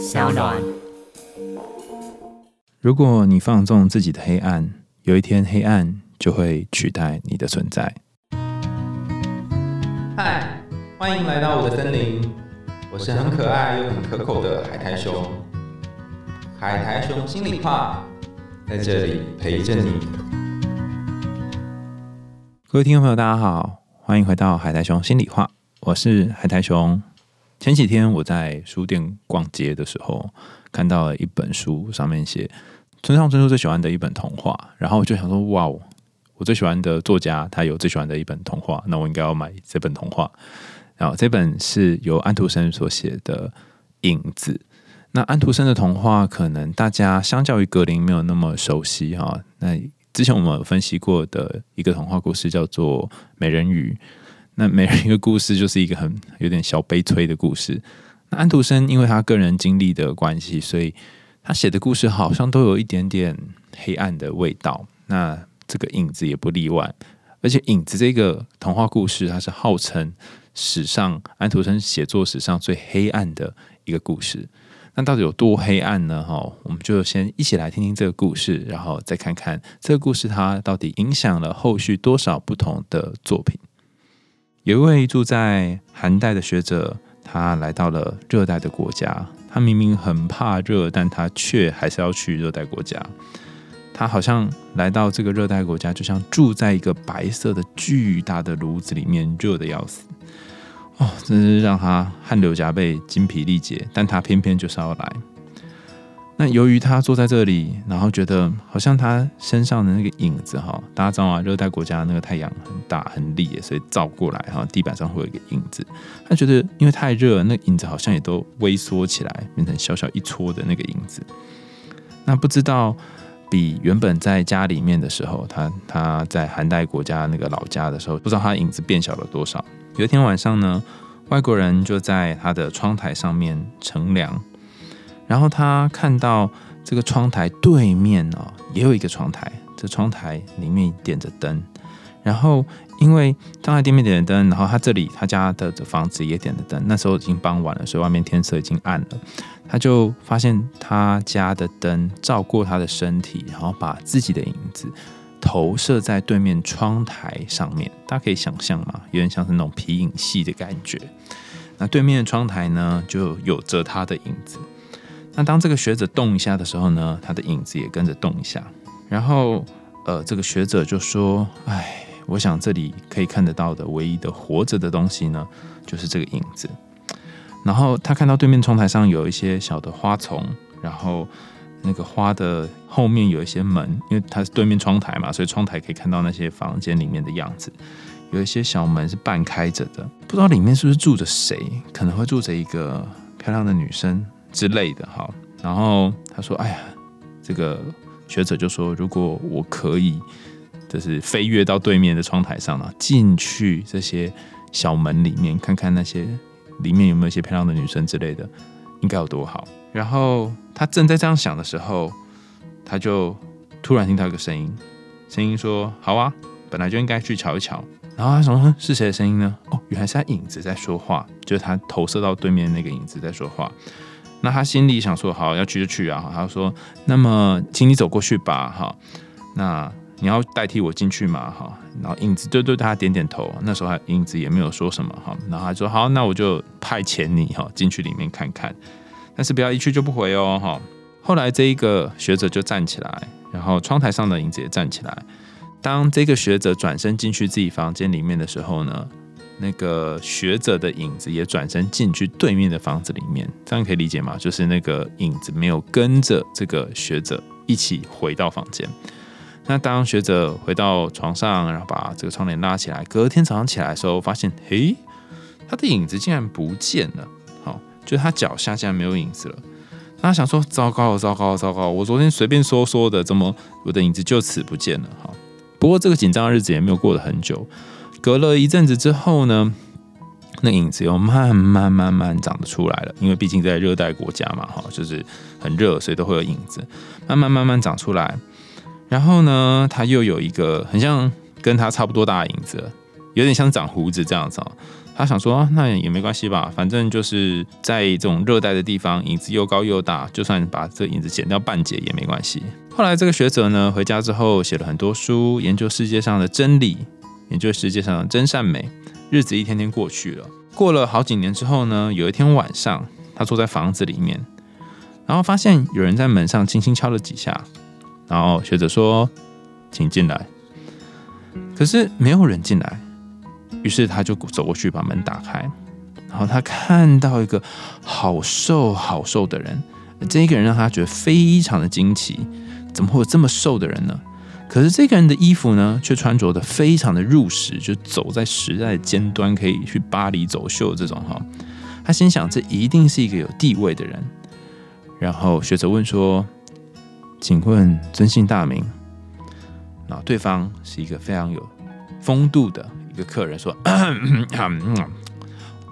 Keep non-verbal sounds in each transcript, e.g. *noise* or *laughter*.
小暖。如果你放纵自己的黑暗，有一天黑暗就会取代你的存在。嗨，欢迎来到我的森林，我是很可爱又很可口的海苔熊。海苔熊心里话，在这里陪着你。各位听众朋友，大家好，欢迎回到海苔熊心里话，我是海苔熊。前几天我在书店逛街的时候，看到了一本书，上面写村上春树最喜欢的一本童话，然后我就想说，哇哦，我最喜欢的作家他有最喜欢的一本童话，那我应该要买这本童话。然后这本是由安徒生所写的《影子》。那安徒生的童话可能大家相较于格林没有那么熟悉哈。那之前我们分析过的一个童话故事叫做《美人鱼》，那每人一个故事就是一个很有点小悲催的故事。那安徒生因为他个人经历的关系，所以他写的故事好像都有一点点黑暗的味道。那这个影子也不例外，而且影子这个童话故事，它是号称史上安徒生写作史上最黑暗的一个故事。那到底有多黑暗呢？哈，我们就先一起来听听这个故事，然后再看看这个故事它到底影响了后续多少不同的作品。有一位住在寒带的学者，他来到了热带的国家。他明明很怕热，但他却还是要去热带国家。他好像来到这个热带国家，就像住在一个白色的巨大的炉子里面，热的要死。哦，真是让他汗流浃背、精疲力竭，但他偏偏就是要来。那由于他坐在这里，然后觉得好像他身上的那个影子哈，大家知道啊？热带国家那个太阳很大很烈，所以照过来哈，地板上会有一个影子。他觉得因为太热，那影子好像也都微缩起来，变成小小一撮的那个影子。那不知道比原本在家里面的时候，他他在寒带国家那个老家的时候，不知道他影子变小了多少。有一天晚上呢，外国人就在他的窗台上面乘凉，然后他看到这个窗台对面哦，也有一个窗台，这窗台里面点着灯，然后因为窗台店面点着灯，然后他这里他家的房子也点着灯，那时候已经傍晚了，所以外面天色已经暗了，他就发现他家的灯照过他的身体，然后把自己的影子。投射在对面窗台上面，大家可以想象嘛，有点像是那种皮影戏的感觉。那对面的窗台呢，就有着他的影子。那当这个学者动一下的时候呢，他的影子也跟着动一下。然后，呃，这个学者就说：“哎，我想这里可以看得到的唯一的活着的东西呢，就是这个影子。”然后他看到对面窗台上有一些小的花丛，然后。那个花的后面有一些门，因为它是对面窗台嘛，所以窗台可以看到那些房间里面的样子。有一些小门是半开着的，不知道里面是不是住着谁，可能会住着一个漂亮的女生之类的哈。然后他说：“哎呀，这个学者就说，如果我可以，就是飞跃到对面的窗台上呢，进去这些小门里面，看看那些里面有没有一些漂亮的女生之类的，应该有多好。”然后他正在这样想的时候，他就突然听到一个声音，声音说：“好啊，本来就应该去瞧一瞧。”然后他说：“是谁的声音呢？”哦，原来是他影子在说话，就是他投射到对面那个影子在说话。那他心里想说：“好，要去就去啊。”他说：“那么，请你走过去吧。”哈，那你要代替我进去吗？哈，然后影子就对他点点头。那时候他影子也没有说什么哈，然后他说：“好，那我就派遣你哈进去里面看看。”但是不要一去就不回哦，哈！后来这一个学者就站起来，然后窗台上的影子也站起来。当这个学者转身进去自己房间里面的时候呢，那个学者的影子也转身进去对面的房子里面。这样可以理解吗？就是那个影子没有跟着这个学者一起回到房间。那当学者回到床上，然后把这个窗帘拉起来，隔天早上起来的时候，发现，嘿，他的影子竟然不见了。好就他脚下竟然没有影子了，他想说：糟糕，糟糕，糟糕！我昨天随便说说的，怎么我的影子就此不见了？哈！不过这个紧张的日子也没有过了很久，隔了一阵子之后呢，那影子又慢慢慢慢长得出来了。因为毕竟在热带国家嘛，哈，就是很热，所以都会有影子，慢慢慢慢长出来。然后呢，他又有一个很像跟他差不多大的影子，有点像长胡子这样子。他想说，那也没关系吧，反正就是在这种热带的地方，影子又高又大，就算把这影子剪掉半截也没关系。后来这个学者呢，回家之后写了很多书，研究世界上的真理，也就是世界上的真善美。日子一天天过去了，过了好几年之后呢，有一天晚上，他坐在房子里面，然后发现有人在门上轻轻敲了几下，然后学者说：“请进来。”可是没有人进来。于是他就走过去把门打开，然后他看到一个好瘦好瘦的人，这一个人让他觉得非常的惊奇，怎么会有这么瘦的人呢？可是这个人的衣服呢，却穿着的非常的入时，就走在时代的尖端，可以去巴黎走秀这种哈。他心想，这一定是一个有地位的人。然后学者问说：“请问尊姓大名？”那对方是一个非常有风度的。一个客人说：“ *coughs*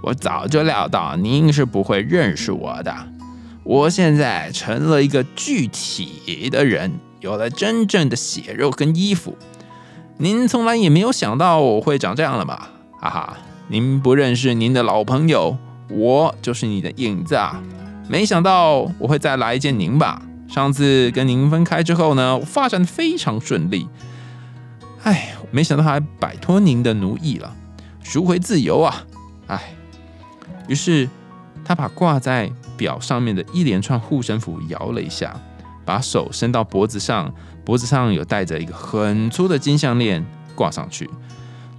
我早就料到您是不会认识我的。我现在成了一个具体的人，有了真正的血肉跟衣服。您从来也没有想到我会长这样了吧？哈哈，您不认识您的老朋友，我就是你的影子啊！没想到我会再来见您吧？上次跟您分开之后呢，发展非常顺利。”哎，没想到还摆脱您的奴役了，赎回自由啊！哎，于是他把挂在表上面的一连串护身符摇了一下，把手伸到脖子上，脖子上有戴着一个很粗的金项链挂上去，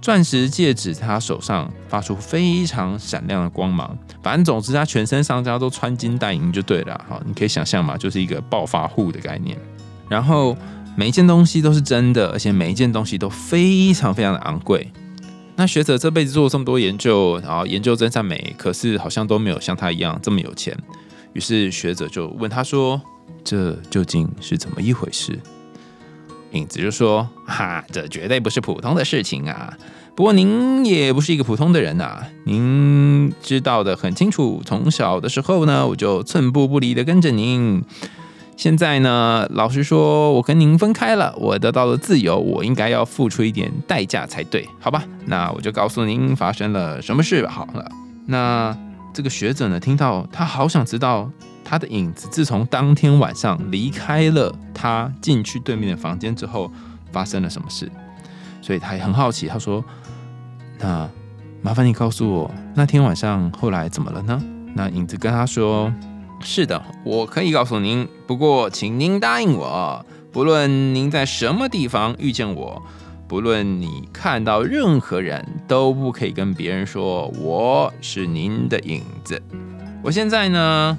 钻石戒指在他手上发出非常闪亮的光芒。反正总之，他全身上下都穿金戴银就对了。好，你可以想象嘛，就是一个暴发户的概念。然后。每一件东西都是真的，而且每一件东西都非常非常的昂贵。那学者这辈子做了这么多研究，然后研究真善美，可是好像都没有像他一样这么有钱。于是学者就问他说：“这究竟是怎么一回事？”影子就说：“哈，这绝对不是普通的事情啊！不过您也不是一个普通的人呐，您知道的很清楚。从小的时候呢，我就寸步不离的跟着您。”现在呢，老实说，我跟您分开了，我得到了自由，我应该要付出一点代价才对，好吧？那我就告诉您发生了什么事。好了，那这个学者呢，听到他好想知道他的影子自从当天晚上离开了他进去对面的房间之后发生了什么事，所以他也很好奇。他说：“那麻烦你告诉我，那天晚上后来怎么了呢？”那影子跟他说。是的，我可以告诉您。不过，请您答应我，不论您在什么地方遇见我，不论你看到任何人，都不可以跟别人说我是您的影子。我现在呢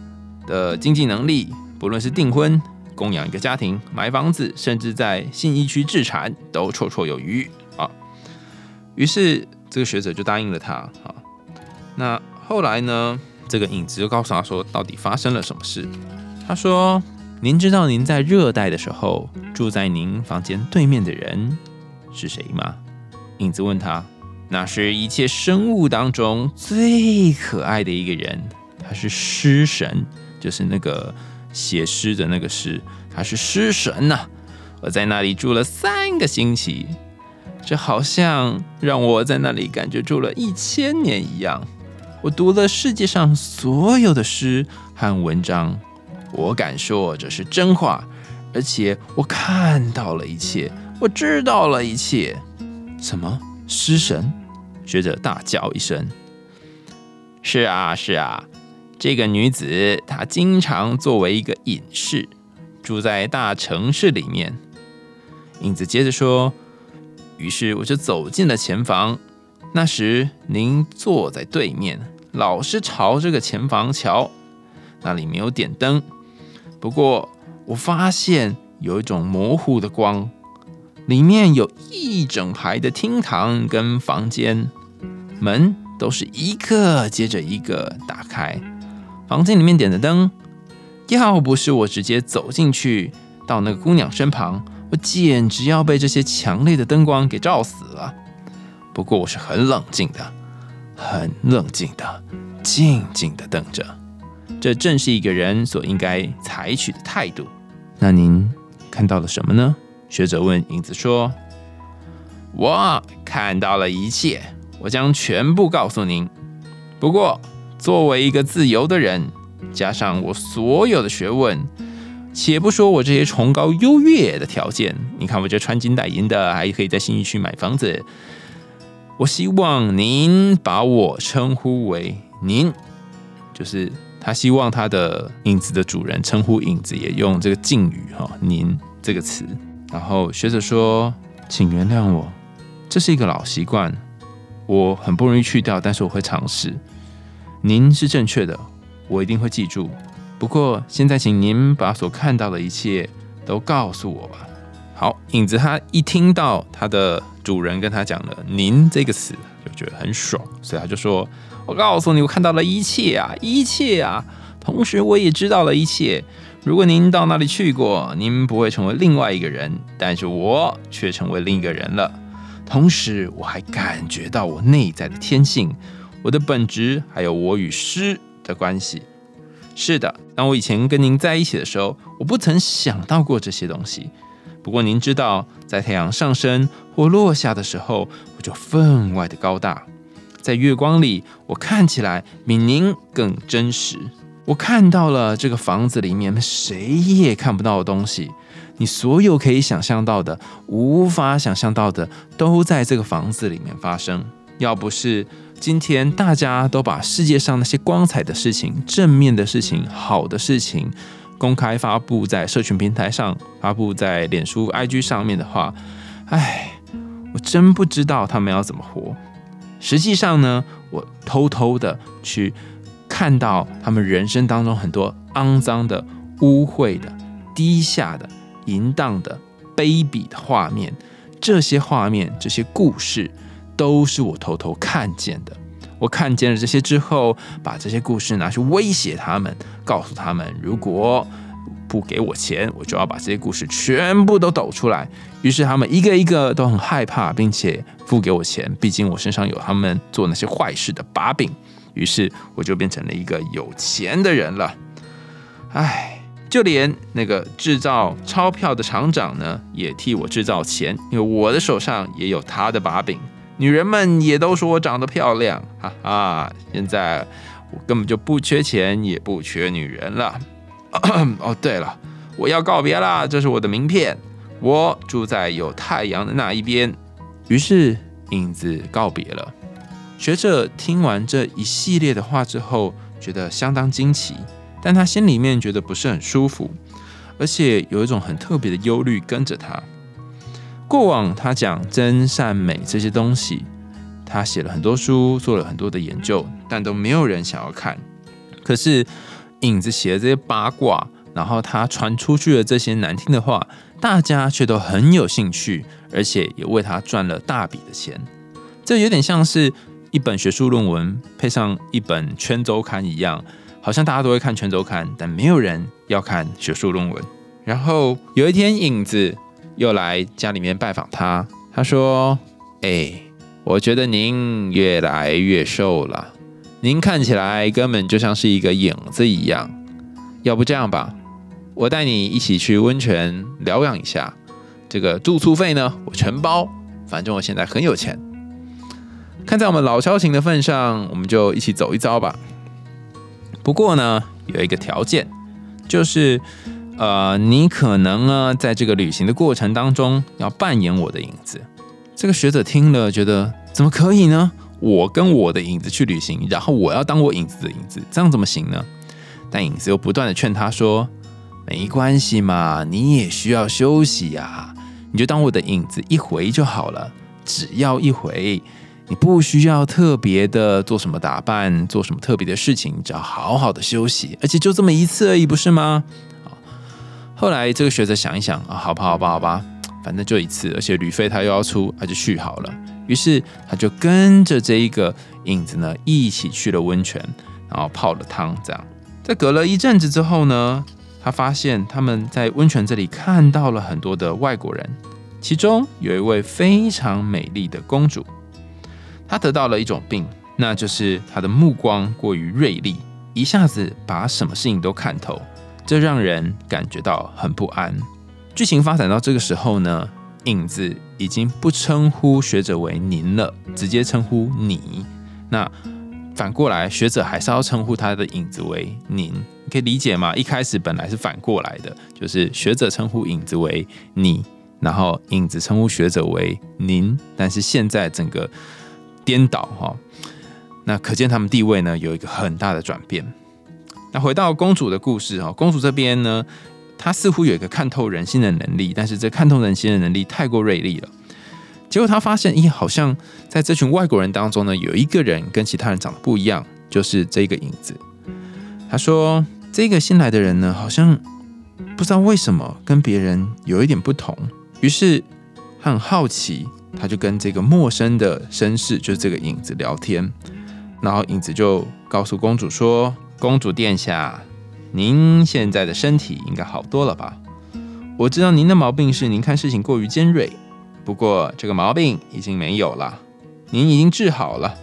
的经济能力，不论是订婚、供养一个家庭、买房子，甚至在信义区置产，都绰绰有余啊。于是，这个学者就答应了他啊。那后来呢？这个影子就告诉他说：“到底发生了什么事？”他说：“您知道您在热带的时候住在您房间对面的人是谁吗？”影子问他：“那是一切生物当中最可爱的一个人，他是诗神，就是那个写诗的那个诗，他是诗神呐！我在那里住了三个星期，这好像让我在那里感觉住了一千年一样。”我读了世界上所有的诗和文章，我敢说这是真话，而且我看到了一切，我知道了一切。什么诗神？学者大叫一声：“是啊，是啊，这个女子她经常作为一个隐士，住在大城市里面。”影子接着说：“于是我就走进了前房。”那时您坐在对面，老是朝这个前房瞧，那里没有点灯。不过我发现有一种模糊的光，里面有一整排的厅堂跟房间，门都是一个接着一个打开。房间里面点的灯，要不是我直接走进去到那个姑娘身旁，我简直要被这些强烈的灯光给照死了。不过我是很冷静的，很冷静的，静静的等着。这正是一个人所应该采取的态度。那您看到了什么呢？学者问影子说：“我看到了一切，我将全部告诉您。不过，作为一个自由的人，加上我所有的学问，且不说我这些崇高优越的条件，你看我这穿金戴银的，还可以在新义区买房子。我希望您把我称呼为您，就是他希望他的影子的主人称呼影子也用这个敬语哈“您”这个词。然后学者说：“请原谅我，这是一个老习惯，我很不容易去掉，但是我会尝试。您是正确的，我一定会记住。不过现在，请您把所看到的一切都告诉我吧。”好，影子他一听到他的主人跟他讲了“您”这个词，就觉得很爽，所以他就说：“我告诉你，我看到了一切啊，一切啊，同时我也知道了一切。”如果您到那里去过，您不会成为另外一个人，但是我却成为另一个人了。同时，我还感觉到我内在的天性、我的本质，还有我与诗的关系。是的，当我以前跟您在一起的时候，我不曾想到过这些东西。不过，您知道，在太阳上升或落下的时候，我就分外的高大。在月光里，我看起来比您更真实。我看到了这个房子里面谁也看不到的东西，你所有可以想象到的、无法想象到的，都在这个房子里面发生。要不是今天大家都把世界上那些光彩的事情、正面的事情、好的事情公开发布在社群平台上、发布在脸书、IG 上面的话，唉，我真不知道他们要怎么活。实际上呢，我偷偷的去。看到他们人生当中很多肮脏的、污秽的、低下的、淫荡的、卑鄙的画面，这些画面、这些故事，都是我偷偷看见的。我看见了这些之后，把这些故事拿去威胁他们，告诉他们，如果不给我钱，我就要把这些故事全部都抖出来。于是他们一个一个都很害怕，并且付给我钱，毕竟我身上有他们做那些坏事的把柄。于是我就变成了一个有钱的人了，唉，就连那个制造钞票的厂长呢，也替我制造钱，因为我的手上也有他的把柄。女人们也都说我长得漂亮，哈哈！现在我根本就不缺钱，也不缺女人了。*coughs* 哦，对了，我要告别啦，这是我的名片，我住在有太阳的那一边。于是影子告别了。学者听完这一系列的话之后，觉得相当惊奇，但他心里面觉得不是很舒服，而且有一种很特别的忧虑跟着他。过往他讲真善美这些东西，他写了很多书，做了很多的研究，但都没有人想要看。可是影子写的这些八卦，然后他传出去的这些难听的话，大家却都很有兴趣，而且也为他赚了大笔的钱。这有点像是。一本学术论文配上一本圈周刊一样，好像大家都会看圈周刊，但没有人要看学术论文。然后有一天，影子又来家里面拜访他，他说：“哎，我觉得您越来越瘦了，您看起来根本就像是一个影子一样。要不这样吧，我带你一起去温泉疗养一下，这个住宿费呢，我全包，反正我现在很有钱。”看在我们老交情的份上，我们就一起走一遭吧。不过呢，有一个条件，就是呃，你可能呢，在这个旅行的过程当中，要扮演我的影子。这个学者听了，觉得怎么可以呢？我跟我的影子去旅行，然后我要当我影子的影子，这样怎么行呢？但影子又不断的劝他说：“没关系嘛，你也需要休息呀，你就当我的影子一回就好了，只要一回。”你不需要特别的做什么打扮，做什么特别的事情，只要好好的休息，而且就这么一次而已，不是吗？后来这个学者想一想啊，好吧，好吧，好吧，反正就一次，而且旅费他又要出，他就续好了。于是他就跟着这一个影子呢，一起去了温泉，然后泡了汤。这样，在隔了一阵子之后呢，他发现他们在温泉这里看到了很多的外国人，其中有一位非常美丽的公主。他得到了一种病，那就是他的目光过于锐利，一下子把什么事情都看透，这让人感觉到很不安。剧情发展到这个时候呢，影子已经不称呼学者为您了，直接称呼你。那反过来，学者还是要称呼他的影子为您，你可以理解吗？一开始本来是反过来的，就是学者称呼影子为你，然后影子称呼学者为您，但是现在整个颠倒哈，那可见他们地位呢有一个很大的转变。那回到公主的故事哈，公主这边呢，她似乎有一个看透人心的能力，但是这看透人心的能力太过锐利了。结果她发现，咦，好像在这群外国人当中呢，有一个人跟其他人长得不一样，就是这个影子。她说，这个新来的人呢，好像不知道为什么跟别人有一点不同。于是她很好奇，她就跟这个陌生的绅士，就是这个影子聊天。然后影子就告诉公主说。公主殿下，您现在的身体应该好多了吧？我知道您的毛病是您看事情过于尖锐，不过这个毛病已经没有了，您已经治好了。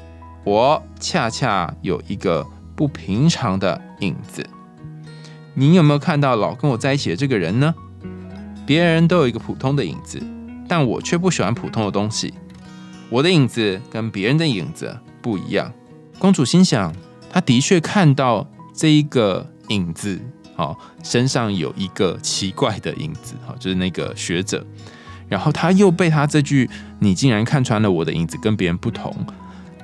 我恰恰有一个不平常的影子，您有没有看到老跟我在一起的这个人呢？别人都有一个普通的影子，但我却不喜欢普通的东西。我的影子跟别人的影子不一样。公主心想。他的确看到这一个影子，哦，身上有一个奇怪的影子，哈，就是那个学者。然后他又被他这句“你竟然看穿了我的影子，跟别人不同”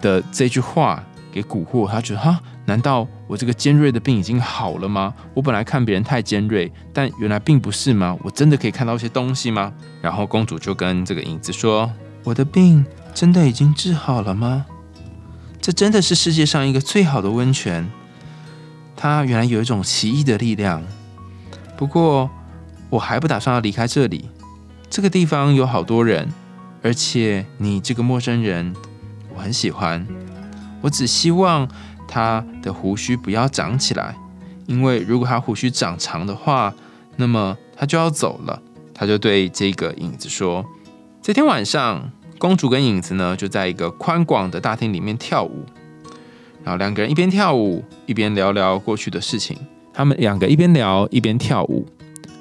的这句话给蛊惑。他觉得，哈，难道我这个尖锐的病已经好了吗？我本来看别人太尖锐，但原来并不是吗？我真的可以看到一些东西吗？然后公主就跟这个影子说：“我的病真的已经治好了吗？”这真的是世界上一个最好的温泉，它原来有一种奇异的力量。不过我还不打算要离开这里，这个地方有好多人，而且你这个陌生人我很喜欢。我只希望他的胡须不要长起来，因为如果他胡须长长的话，那么他就要走了。他就对这个影子说：“这天晚上。”公主跟影子呢，就在一个宽广的大厅里面跳舞，然后两个人一边跳舞一边聊聊过去的事情。他们两个一边聊一边跳舞。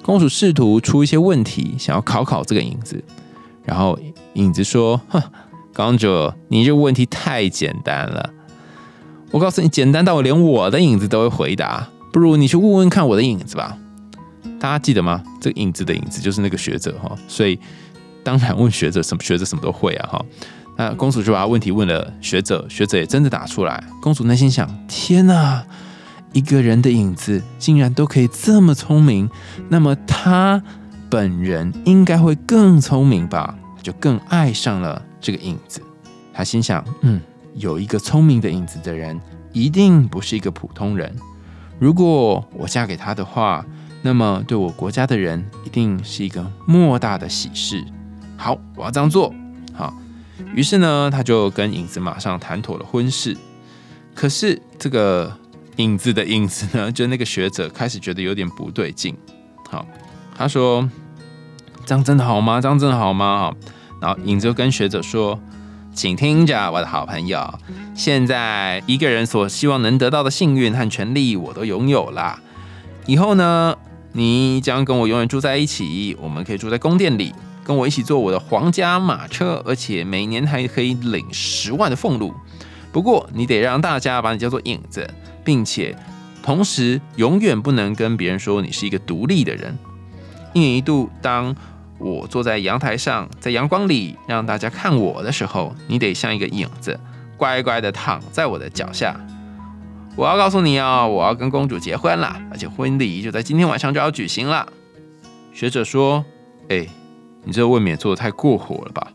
公主试图出一些问题，想要考考这个影子。然后影子说：“哼，公主，你这个问题太简单了。我告诉你，简单到我连我的影子都会回答。不如你去问问看我的影子吧。大家记得吗？这个影子的影子就是那个学者哈。所以。当然，问学者什么学者什么都会啊哈。那公主就把问题问了学者，学者也真的答出来。公主内心想：天哪，一个人的影子竟然都可以这么聪明，那么他本人应该会更聪明吧？就更爱上了这个影子。她心想：嗯，有一个聪明的影子的人，一定不是一个普通人。如果我嫁给他的话，那么对我国家的人一定是一个莫大的喜事。好，我要这样做。好，于是呢，他就跟影子马上谈妥了婚事。可是这个影子的影子呢，*laughs* 就那个学者开始觉得有点不对劲。好，他说：“这样真的好吗？这样真的好吗？”好，然后影子就跟学者说：“请听着，我的好朋友，现在一个人所希望能得到的幸运和权利，我都拥有了。以后呢，你将跟我永远住在一起，我们可以住在宫殿里。”跟我一起坐我的皇家马车，而且每年还可以领十万的俸禄。不过你得让大家把你叫做影子，并且同时永远不能跟别人说你是一个独立的人。一年一度，当我坐在阳台上，在阳光里让大家看我的时候，你得像一个影子，乖乖的躺在我的脚下。我要告诉你哦，我要跟公主结婚了，而且婚礼就在今天晚上就要举行了。学者说：“哎。”你这未免做的太过火了吧！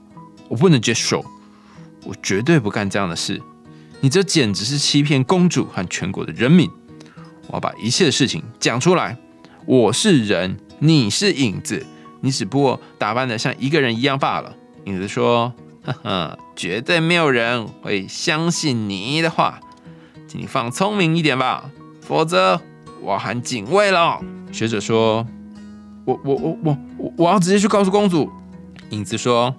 我不能接受，我绝对不干这样的事。你这简直是欺骗公主和全国的人民！我要把一切的事情讲出来。我是人，你是影子，你只不过打扮的像一个人一样罢了。影子说：“呵呵，绝对没有人会相信你的话，请你放聪明一点吧，否则我喊警卫了。”学者说。我我我我我要直接去告诉公主。影子说：“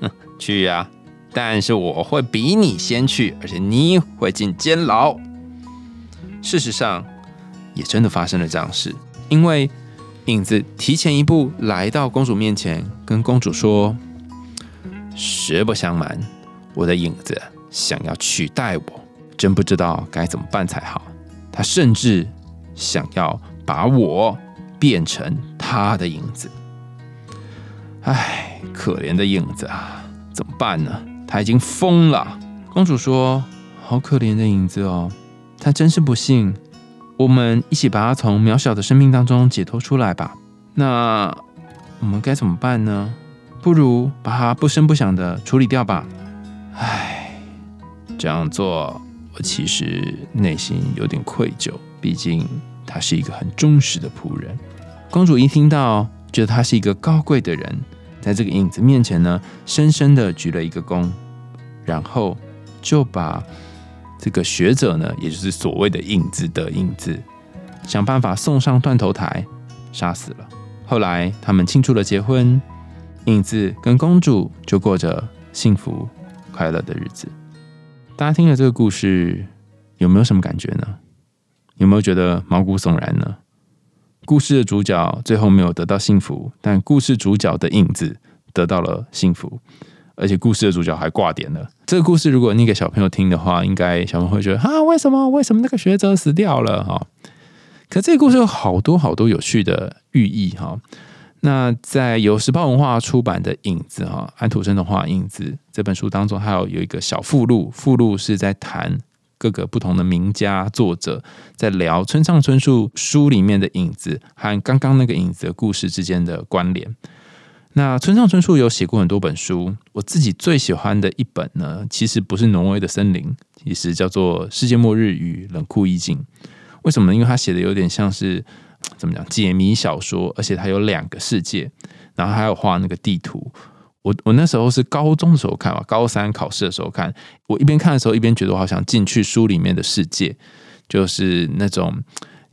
哼，去呀！但是我会比你先去，而且你会进监牢。”事实上，也真的发生了这样事。因为影子提前一步来到公主面前，跟公主说：“实不相瞒，我的影子想要取代我，真不知道该怎么办才好。他甚至想要把我变成他的影子。唉，可怜的影子啊，怎么办呢？他已经疯了。公主说：“好可怜的影子哦，他真是不幸。我们一起把他从渺小的生命当中解脱出来吧。那我们该怎么办呢？不如把他不声不响的处理掉吧。唉，这样做我其实内心有点愧疚，毕竟他是一个很忠实的仆人。”公主一听到。觉得他是一个高贵的人，在这个影子面前呢，深深的鞠了一个躬，然后就把这个学者呢，也就是所谓的影子的影子，想办法送上断头台，杀死了。后来他们庆祝了结婚，影子跟公主就过着幸福快乐的日子。大家听了这个故事，有没有什么感觉呢？有没有觉得毛骨悚然呢？故事的主角最后没有得到幸福，但故事主角的影子得到了幸福，而且故事的主角还挂点了。这个故事如果念给小朋友听的话，应该小朋友会觉得啊，为什么？为什么那个学者死掉了？哈，可这个故事有好多好多有趣的寓意哈。那在由时报文化出版的《影子》哈，安徒生的画《影子》这本书当中，还有有一个小附录，附录是在谈。各个不同的名家作者在聊村上春树书里面的影子和刚刚那个影子的故事之间的关联。那村上春树有写过很多本书，我自己最喜欢的一本呢，其实不是《挪威的森林》，其实叫做《世界末日与冷酷意境》。为什么呢？因为他写的有点像是怎么讲解谜小说，而且他有两个世界，然后还有画那个地图。我我那时候是高中的时候看吧，高三考试的时候看。我一边看的时候，一边觉得我好想进去书里面的世界，就是那种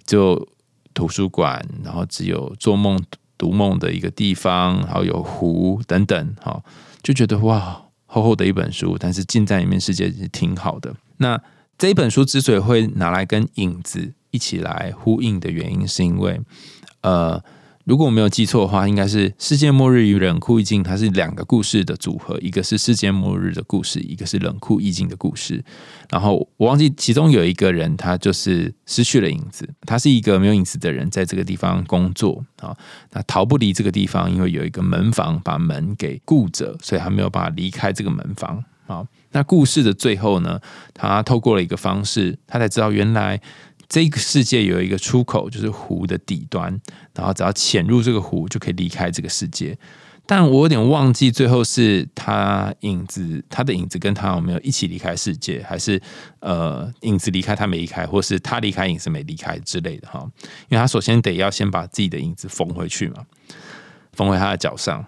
就图书馆，然后只有做梦读梦的一个地方，然后有湖等等，哈，就觉得哇，厚厚的一本书，但是进在里面世界是挺好的。那这一本书之所以会拿来跟影子一起来呼应的原因，是因为呃。如果我没有记错的话，应该是《世界末日与冷酷意境》，它是两个故事的组合，一个是世界末日的故事，一个是冷酷意境的故事。然后我忘记其中有一个人，他就是失去了影子，他是一个没有影子的人，在这个地方工作啊，那逃不离这个地方，因为有一个门房把门给固着，所以他没有办法离开这个门房啊。那故事的最后呢，他透过了一个方式，他才知道原来。这个世界有一个出口，就是湖的底端，然后只要潜入这个湖，就可以离开这个世界。但我有点忘记最后是他影子，他的影子跟他有没有一起离开世界，还是呃影子离开他没离开，或是他离开影子没离开之类的哈？因为他首先得要先把自己的影子缝回去嘛，缝回他的脚上。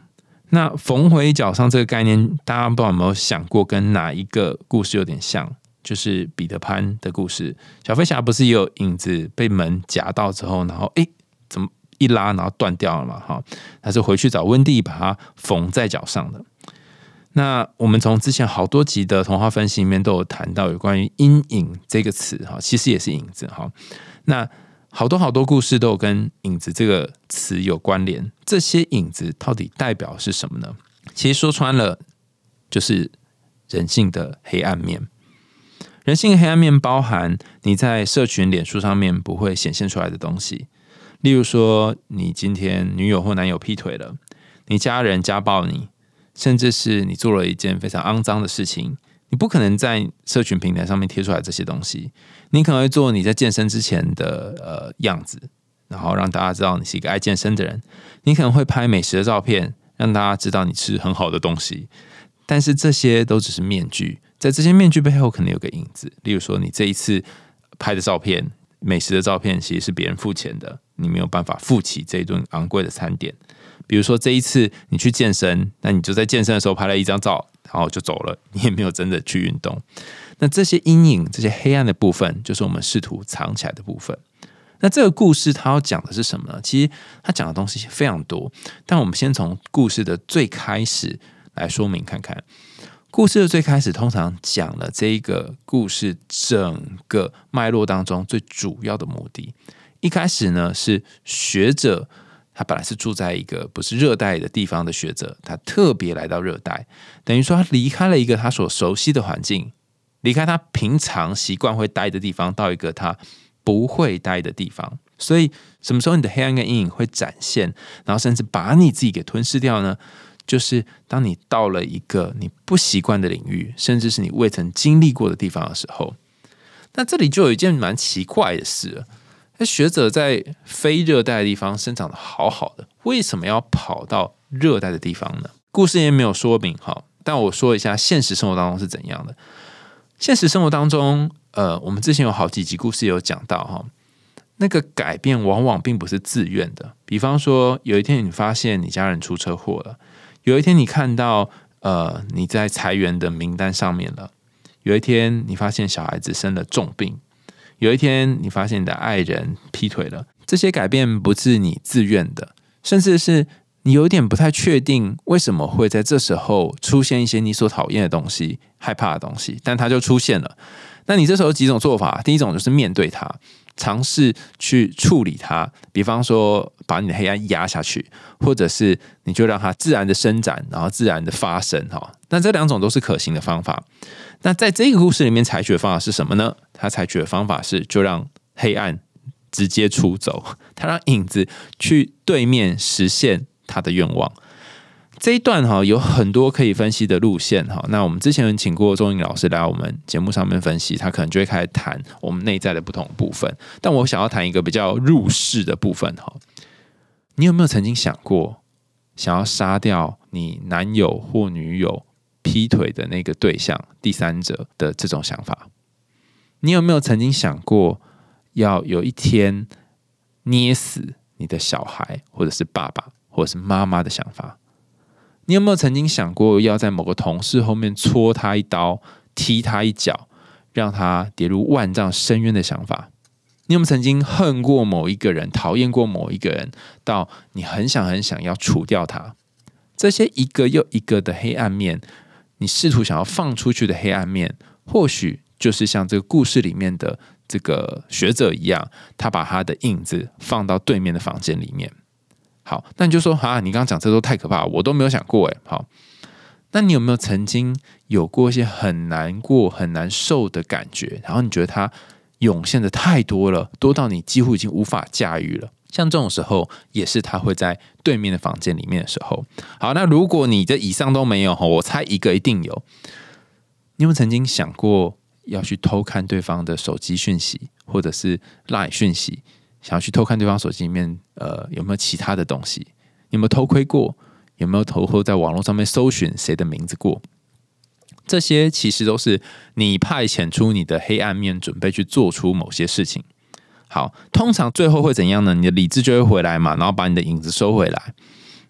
那缝回脚上这个概念，大家不知道有没有想过，跟哪一个故事有点像？就是彼得潘的故事，小飞侠不是也有影子被门夹到之后，然后哎，怎么一拉，然后断掉了嘛？哈，他是回去找温蒂把它缝在脚上的。那我们从之前好多集的童话分析里面都有谈到有关于阴影这个词，哈，其实也是影子，哈。那好多好多故事都有跟影子这个词有关联，这些影子到底代表是什么呢？其实说穿了，就是人性的黑暗面。人性黑暗面包含你在社群脸书上面不会显现出来的东西，例如说你今天女友或男友劈腿了，你家人家暴你，甚至是你做了一件非常肮脏的事情，你不可能在社群平台上面贴出来这些东西。你可能会做你在健身之前的呃样子，然后让大家知道你是一个爱健身的人。你可能会拍美食的照片，让大家知道你吃很好的东西。但是这些都只是面具。在这些面具背后，可能有个影子。例如说，你这一次拍的照片、美食的照片，其实是别人付钱的，你没有办法付起这一顿昂贵的餐点。比如说，这一次你去健身，那你就在健身的时候拍了一张照，然后就走了，你也没有真的去运动。那这些阴影、这些黑暗的部分，就是我们试图藏起来的部分。那这个故事它要讲的是什么呢？其实它讲的东西非常多，但我们先从故事的最开始来说明看看。故事的最开始，通常讲了这一个故事整个脉络当中最主要的目的。一开始呢，是学者，他本来是住在一个不是热带的地方的学者，他特别来到热带，等于说他离开了一个他所熟悉的环境，离开他平常习惯会待的地方，到一个他不会待的地方。所以，什么时候你的黑暗跟阴影会展现，然后甚至把你自己给吞噬掉呢？就是当你到了一个你不习惯的领域，甚至是你未曾经历过的地方的时候，那这里就有一件蛮奇怪的事：那学者在非热带的地方生长的好好的，为什么要跑到热带的地方呢？故事也没有说明哈，但我说一下现实生活当中是怎样的。现实生活当中，呃，我们之前有好几集故事有讲到哈。那个改变往往并不是自愿的。比方说，有一天你发现你家人出车祸了；有一天你看到呃你在裁员的名单上面了；有一天你发现小孩子生了重病；有一天你发现你的爱人劈腿了。这些改变不是你自愿的，甚至是你有点不太确定为什么会在这时候出现一些你所讨厌的东西、害怕的东西，但它就出现了。那你这时候几种做法？第一种就是面对它。尝试去处理它，比方说把你的黑暗压下去，或者是你就让它自然的伸展，然后自然的发生哈。那这两种都是可行的方法。那在这个故事里面采取的方法是什么呢？他采取的方法是就让黑暗直接出走，他让影子去对面实现他的愿望。这一段哈有很多可以分析的路线哈，那我们之前请过钟颖老师来我们节目上面分析，他可能就会开始谈我们内在的不同部分。但我想要谈一个比较入世的部分哈，你有没有曾经想过想要杀掉你男友或女友劈腿的那个对象第三者的这种想法？你有没有曾经想过要有一天捏死你的小孩，或者是爸爸，或者是妈妈的想法？你有没有曾经想过要在某个同事后面戳他一刀、踢他一脚，让他跌入万丈深渊的想法？你有没有曾经恨过某一个人、讨厌过某一个人，到你很想很想要除掉他？这些一个又一个的黑暗面，你试图想要放出去的黑暗面，或许就是像这个故事里面的这个学者一样，他把他的影子放到对面的房间里面。好，那你就说啊，你刚刚讲这都太可怕，我都没有想过哎。好，那你有没有曾经有过一些很难过、很难受的感觉？然后你觉得它涌现的太多了，多到你几乎已经无法驾驭了。像这种时候，也是他会在对面的房间里面的时候。好，那如果你的以上都没有哈，我猜一个一定有。你有没有曾经想过要去偷看对方的手机讯息，或者是 LINE 讯息？想要去偷看对方手机里面，呃，有没有其他的东西？有没有偷窥过？有没有偷偷在网络上面搜寻谁的名字过？这些其实都是你派遣出你的黑暗面，准备去做出某些事情。好，通常最后会怎样呢？你的理智就会回来嘛，然后把你的影子收回来，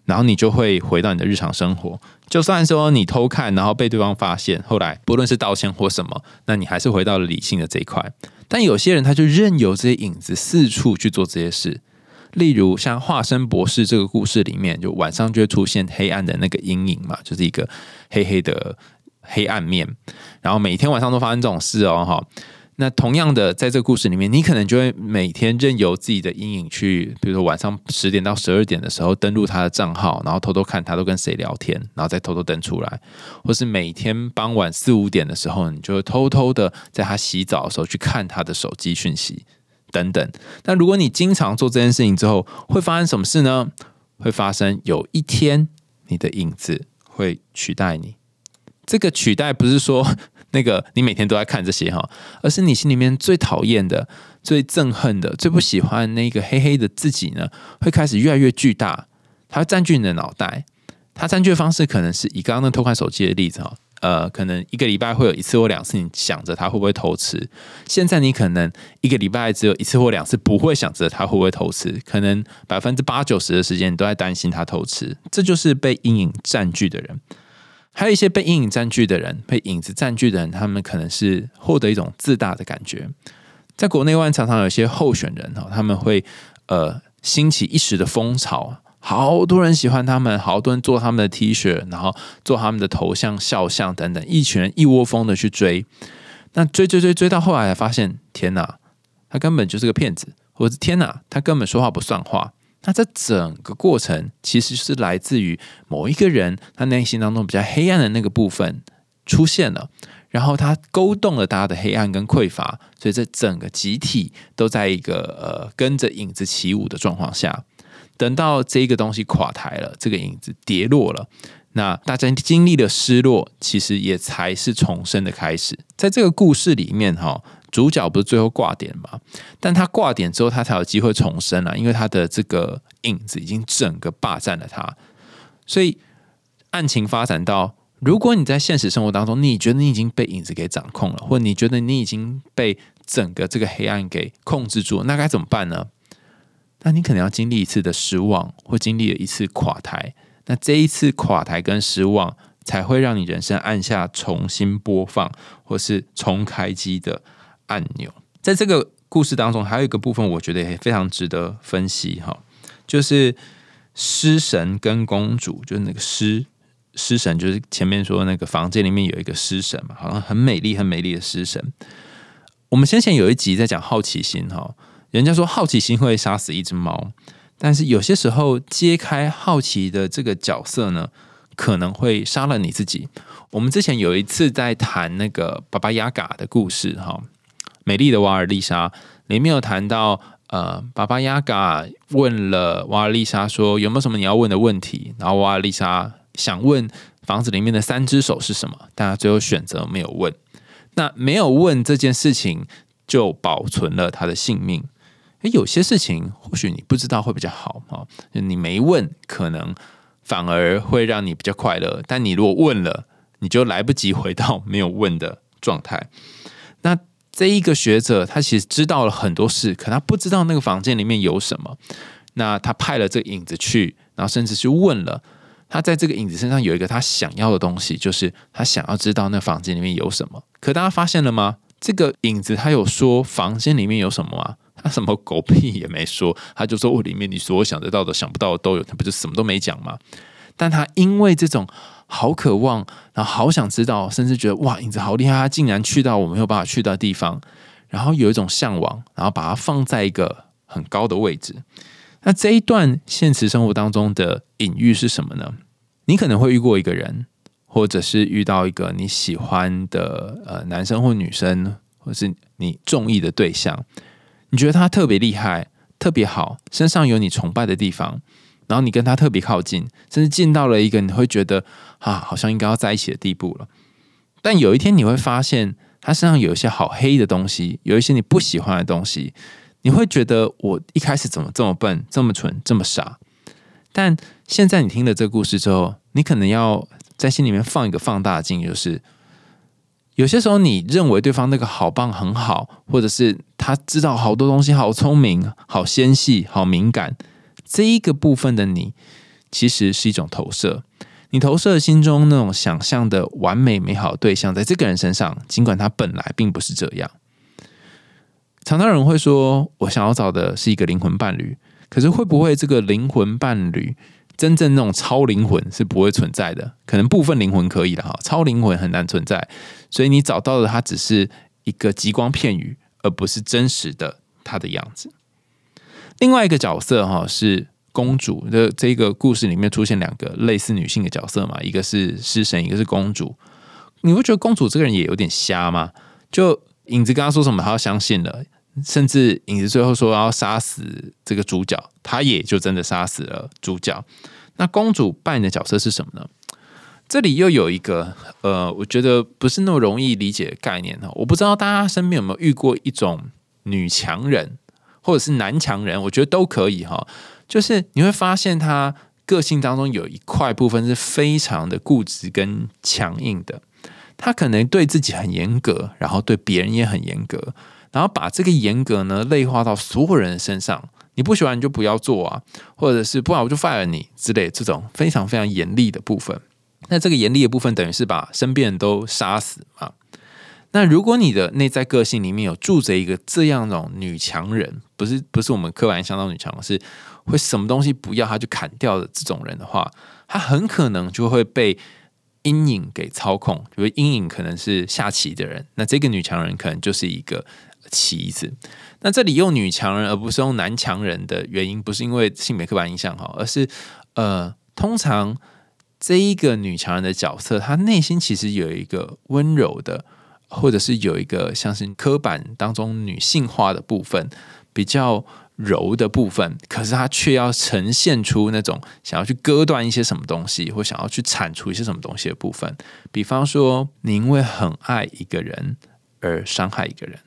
然后你就会回到你的日常生活。就算说你偷看，然后被对方发现，后来不论是道歉或什么，那你还是回到了理性的这一块。但有些人他就任由这些影子四处去做这些事，例如像化身博士这个故事里面，就晚上就会出现黑暗的那个阴影嘛，就是一个黑黑的黑暗面，然后每天晚上都发生这种事哦，哈。那同样的，在这个故事里面，你可能就会每天任由自己的阴影去，比如说晚上十点到十二点的时候登录他的账号，然后偷偷看他都跟谁聊天，然后再偷偷登出来，或是每天傍晚四五点的时候，你就会偷偷的在他洗澡的时候去看他的手机讯息等等。那如果你经常做这件事情之后，会发生什么事呢？会发生有一天你的影子会取代你。这个取代不是说。那个你每天都在看这些哈，而是你心里面最讨厌的、最憎恨的、最不喜欢那个黑黑的自己呢，会开始越来越巨大，它占据你的脑袋。它占据的方式可能是以刚刚那偷看手机的例子哈，呃，可能一个礼拜会有一次或两次，你想着他会不会偷吃。现在你可能一个礼拜只有一次或两次不会想着他会不会偷吃，可能百分之八九十的时间你都在担心他偷吃。这就是被阴影占据的人。还有一些被阴影占据的人，被影子占据的人，他们可能是获得一种自大的感觉。在国内外，常常有些候选人哈，他们会呃兴起一时的风潮，好多人喜欢他们，好多人做他们的 T 恤，然后做他们的头像、肖像等等，一群人一窝蜂的去追。那追追追追到后来，才发现天哪，他根本就是个骗子，或者天哪，他根本说话不算话。那这整个过程其实是来自于某一个人他内心当中比较黑暗的那个部分出现了，然后他勾动了大家的黑暗跟匮乏，所以这整个集体都在一个呃跟着影子起舞的状况下。等到这个东西垮台了，这个影子跌落了，那大家经历了失落，其实也才是重生的开始。在这个故事里面，哈，主角不是最后挂点吗？但他挂点之后，他才有机会重生啊，因为他的这个影子已经整个霸占了他。所以案情发展到，如果你在现实生活当中，你觉得你已经被影子给掌控了，或你觉得你已经被整个这个黑暗给控制住，那该怎么办呢？那你可能要经历一次的失望，或经历了一次垮台。那这一次垮台跟失望，才会让你人生按下重新播放或是重开机的按钮。在这个故事当中，还有一个部分，我觉得也非常值得分析哈，就是狮神跟公主，就是那个狮狮神，就是前面说那个房间里面有一个狮神嘛，好像很美丽、很美丽的狮神。我们先前有一集在讲好奇心哈。人家说好奇心会杀死一只猫，但是有些时候揭开好奇的这个角色呢，可能会杀了你自己。我们之前有一次在谈那个巴巴亚嘎的故事，哈，美丽的瓦尔丽莎里面有谈到，呃，巴巴亚嘎问了瓦尔丽莎说有没有什么你要问的问题，然后瓦尔丽莎想问房子里面的三只手是什么，但他最后选择没有问。那没有问这件事情，就保存了他的性命。诶，有些事情或许你不知道会比较好啊，你没问，可能反而会让你比较快乐。但你如果问了，你就来不及回到没有问的状态。这一个学者，他其实知道了很多事，可他不知道那个房间里面有什么。那他派了这个影子去，然后甚至去问了。他在这个影子身上有一个他想要的东西，就是他想要知道那房间里面有什么。可大家发现了吗？这个影子他有说房间里面有什么吗？他什么狗屁也没说，他就说我里面你所想得到的、想不到的都有，他不就什么都没讲吗？但他因为这种好渴望，然后好想知道，甚至觉得哇，影子好厉害，他竟然去到我没有办法去的地方，然后有一种向往，然后把它放在一个很高的位置。那这一段现实生活当中的隐喻是什么呢？你可能会遇过一个人，或者是遇到一个你喜欢的呃男生或女生，或是你中意的对象。你觉得他特别厉害，特别好，身上有你崇拜的地方，然后你跟他特别靠近，甚至近到了一个你会觉得啊，好像应该要在一起的地步了。但有一天你会发现，他身上有一些好黑的东西，有一些你不喜欢的东西，你会觉得我一开始怎么这么笨，这么蠢，这么傻？但现在你听了这个故事之后，你可能要在心里面放一个放大镜，就是。有些时候，你认为对方那个好棒很好，或者是他知道好多东西，好聪明、好纤细、好敏感，这一个部分的你，其实是一种投射。你投射心中那种想象的完美美好对象，在这个人身上，尽管他本来并不是这样。常常人会说，我想要找的是一个灵魂伴侣，可是会不会这个灵魂伴侣？真正那种超灵魂是不会存在的，可能部分灵魂可以的哈，超灵魂很难存在。所以你找到的它只是一个极光片语，而不是真实的它的样子。另外一个角色哈是公主的这个故事里面出现两个类似女性的角色嘛，一个是狮神，一个是公主。你会觉得公主这个人也有点瞎吗？就影子跟他说什么，他要相信了。甚至影子最后说要杀死这个主角，他也就真的杀死了主角。那公主扮演的角色是什么呢？这里又有一个呃，我觉得不是那么容易理解的概念哈。我不知道大家身边有没有遇过一种女强人，或者是男强人，我觉得都可以哈。就是你会发现他个性当中有一块部分是非常的固执跟强硬的，他可能对自己很严格，然后对别人也很严格。然后把这个严格呢内化到所有人身上，你不喜欢你就不要做啊，或者是不然我就 fire 你之类这种非常非常严厉的部分。那这个严厉的部分等于是把身边人都杀死嘛。那如果你的内在个性里面有住着一个这样种女强人，不是不是我们刻板印象中女强人，是会什么东西不要他就砍掉的这种人的话，他很可能就会被。阴影给操控，比如阴影可能是下棋的人，那这个女强人可能就是一个棋子。那这里用女强人而不是用男强人的原因，不是因为性别刻板印象哈，而是呃，通常这一个女强人的角色，她内心其实有一个温柔的、或者是有一个像是刻板当中女性化的部分，比较柔的部分，可是它却要呈现出那种想要去割断一些什么东西，或想要去铲除一些什么东西的部分。比方说，你因为很爱一个人而伤害一个人；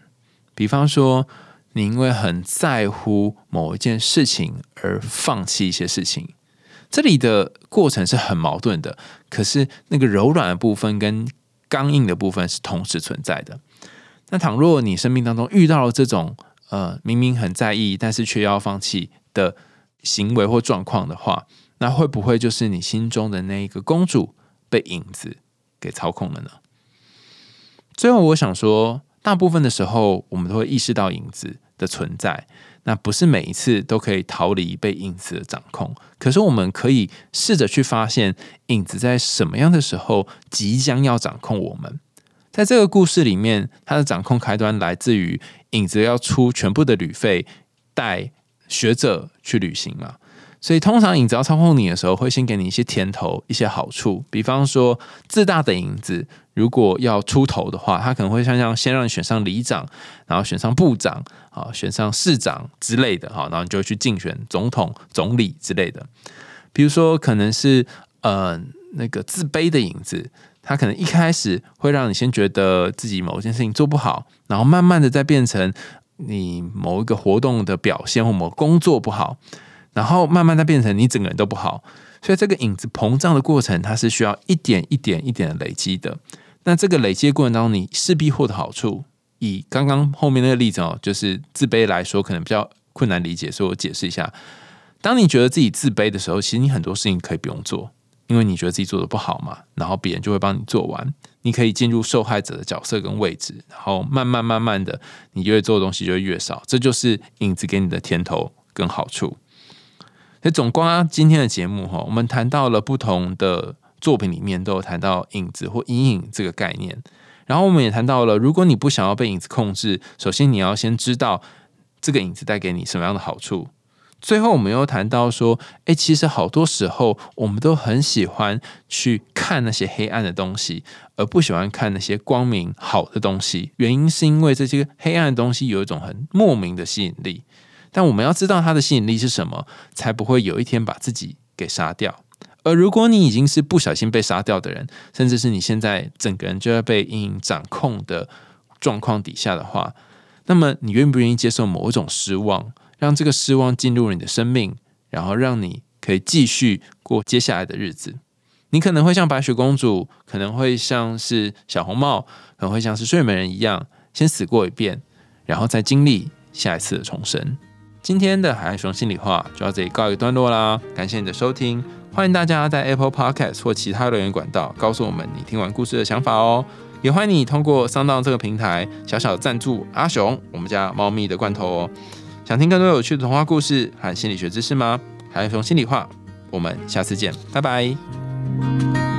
比方说，你因为很在乎某一件事情而放弃一些事情。这里的过程是很矛盾的，可是那个柔软的部分跟刚硬的部分是同时存在的。那倘若你生命当中遇到了这种呃明明很在意，但是却要放弃的行为或状况的话，那会不会就是你心中的那一个公主被影子给操控了呢？最后，我想说，大部分的时候，我们都会意识到影子的存在。那不是每一次都可以逃离被影子的掌控，可是我们可以试着去发现影子在什么样的时候即将要掌控我们。在这个故事里面，它的掌控开端来自于影子要出全部的旅费带学者去旅行嘛。所以，通常影子要操控你的时候，会先给你一些甜头、一些好处。比方说，自大的影子如果要出头的话，他可能会像像先让你选上里长，然后选上部长，啊，选上市长之类的，哈，然后你就去竞选总统、总理之类的。比如说，可能是呃那个自卑的影子，他可能一开始会让你先觉得自己某件事情做不好，然后慢慢的再变成你某一个活动的表现或某工作不好。然后慢慢的变成你整个人都不好，所以这个影子膨胀的过程，它是需要一点一点一点的累积的。那这个累积的过程当中，你势必获得好处。以刚刚后面那个例子哦，就是自卑来说，可能比较困难理解，所以我解释一下。当你觉得自己自卑的时候，其实你很多事情可以不用做，因为你觉得自己做的不好嘛，然后别人就会帮你做完。你可以进入受害者的角色跟位置，然后慢慢慢慢的，你越做的东西就越少。这就是影子给你的甜头跟好处。所以总观今天的节目哈，我们谈到了不同的作品里面都有谈到影子或阴影这个概念，然后我们也谈到了，如果你不想要被影子控制，首先你要先知道这个影子带给你什么样的好处。最后我们又谈到说，诶，其实好多时候我们都很喜欢去看那些黑暗的东西，而不喜欢看那些光明好的东西。原因是因为这些黑暗的东西有一种很莫名的吸引力。但我们要知道它的吸引力是什么，才不会有一天把自己给杀掉。而如果你已经是不小心被杀掉的人，甚至是你现在整个人就要被阴影掌控的状况底下的话，那么你愿不愿意接受某一种失望，让这个失望进入你的生命，然后让你可以继续过接下来的日子？你可能会像白雪公主，可能会像是小红帽，可能会像是睡美人一样，先死过一遍，然后再经历下一次的重生。今天的海岸熊心里话就到这里告一段落啦，感谢你的收听，欢迎大家在 Apple Podcast 或其他留言管道告诉我们你听完故事的想法哦，也欢迎你通过上当这个平台小小赞助阿熊我们家猫咪的罐头哦。想听更多有趣的童话故事和心理学知识吗？海岸熊心里话，我们下次见，拜拜。